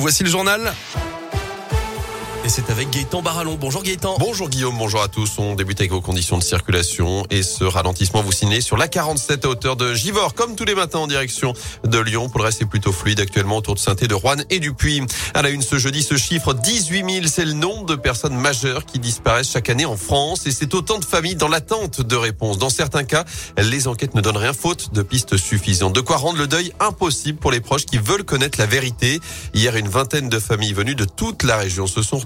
Voici le journal. C'est avec Gaëtan Barallon. Bonjour Gaëtan. Bonjour Guillaume, bonjour à tous. On débute avec vos conditions de circulation et ce ralentissement vous signez sur la 47 à hauteur de Givors, comme tous les matins en direction de Lyon. Pour le reste, c'est plutôt fluide actuellement autour de saint de Rouen et du Puy. À la une ce jeudi, ce chiffre 18 000, c'est le nombre de personnes majeures qui disparaissent chaque année en France et c'est autant de familles dans l'attente de réponses. Dans certains cas, les enquêtes ne donnent rien faute de pistes suffisantes. De quoi rendre le deuil impossible pour les proches qui veulent connaître la vérité. Hier, une vingtaine de familles venues de toute la région se sont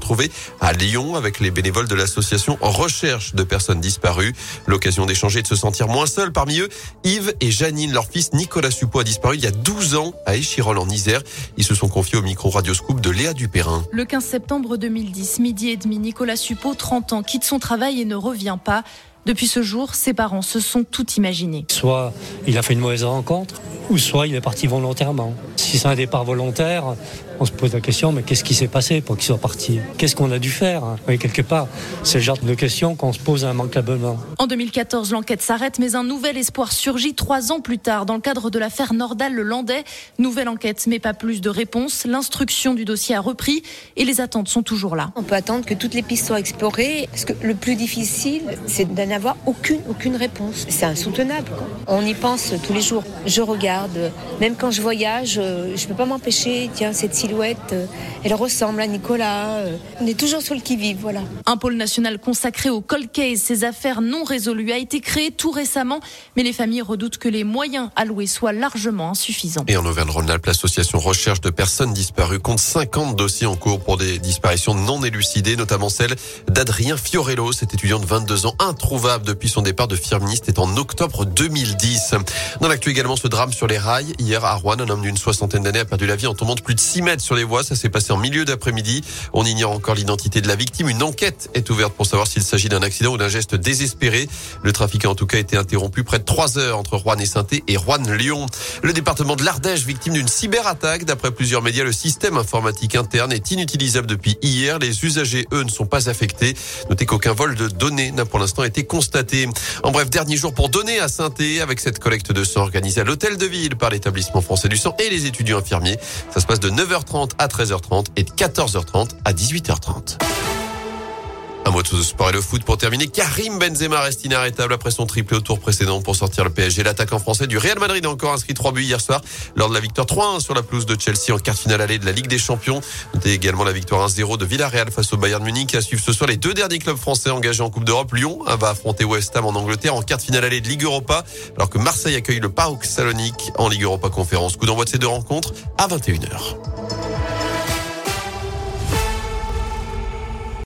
à Lyon avec les bénévoles de l'association Recherche de personnes disparues. L'occasion d'échanger et de se sentir moins seul. Parmi eux, Yves et Janine, leur fils Nicolas Suppot a disparu il y a 12 ans à Échirol en Isère. Ils se sont confiés au micro radioscope de Léa Dupérin. Le 15 septembre 2010, midi et demi, Nicolas Suppot, 30 ans, quitte son travail et ne revient pas. Depuis ce jour, ses parents se sont tout imaginés. Soit il a fait une mauvaise rencontre, ou soit il est parti volontairement. Si c'est un départ volontaire, on se pose la question, mais qu'est-ce qui s'est passé pour qu'il soit parti? Qu'est-ce qu'on a dû faire hein? Oui, Quelque part, c'est le genre de questions qu'on se pose immanquablement. En 2014, l'enquête s'arrête, mais un nouvel espoir surgit trois ans plus tard dans le cadre de l'affaire Nordal-le-Landais. Nouvelle enquête, mais pas plus de réponses. L'instruction du dossier a repris et les attentes sont toujours là. On peut attendre que toutes les pistes soient explorées. Parce que le plus difficile, c'est d'en avoir aucune, aucune réponse. C'est insoutenable. Quoi. On y pense tous les jours. Je regarde, même quand je voyage, je ne peux pas m'empêcher. Tiens, cette silhouette, euh, elle ressemble à Nicolas. Euh. On est toujours sur le qui-vive, voilà. Un pôle national consacré au cold case, ces affaires non résolues, a été créé tout récemment, mais les familles redoutent que les moyens alloués soient largement insuffisants. Et en Auvergne-Rhône-Alpes, l'association Recherche de personnes disparues compte 50 dossiers en cours pour des disparitions non élucidées, notamment celle d'Adrien Fiorello, cet étudiant de 22 ans, introuvable depuis son départ de firministe, est en octobre 2010. Dans l'actu également, ce drame sur les rails. Hier, à Rouen, un homme d'une soixantaine d'années a perdu la vie en tombant de plus de 6 mètres sur les voies. Ça s'est passé en milieu d'après-midi. On ignore encore l'identité de la victime. Une enquête est ouverte pour savoir s'il s'agit d'un accident ou d'un geste désespéré. Le trafic a en tout cas été interrompu près de 3 heures entre Rouen et saint et Rouen-Lyon. Le département de l'Ardèche, victime d'une cyberattaque. D'après plusieurs médias, le système informatique interne est inutilisable depuis hier. Les usagers, eux, ne sont pas affectés. Notez qu'aucun vol de données n'a pour l'instant été constaté. En bref, dernier jour pour donner à saint avec cette collecte de sang organisée à l'hôtel de ville par l'établissement français du sang et les étudiants infirmiers. Ça se passe de 9h30 à 13h30 et de 14h30 à 18h30. Un mot de sport et le foot pour terminer. Karim Benzema reste inarrêtable après son triplé au tour précédent pour sortir le PSG. L'attaquant français du Real Madrid a encore inscrit 3 buts hier soir lors de la victoire 3-1 sur la pelouse de Chelsea en quart finale allée de la Ligue des Champions. Notez également la victoire 1-0 de Villarreal face au Bayern Munich. À suivre ce soir les deux derniers clubs français engagés en Coupe d'Europe. Lyon va affronter West Ham en Angleterre en quart finale allée de Ligue Europa alors que Marseille accueille le PAOK Salonique en Ligue Europa Conférence. Coup d'envoi de ces deux rencontres à 21h.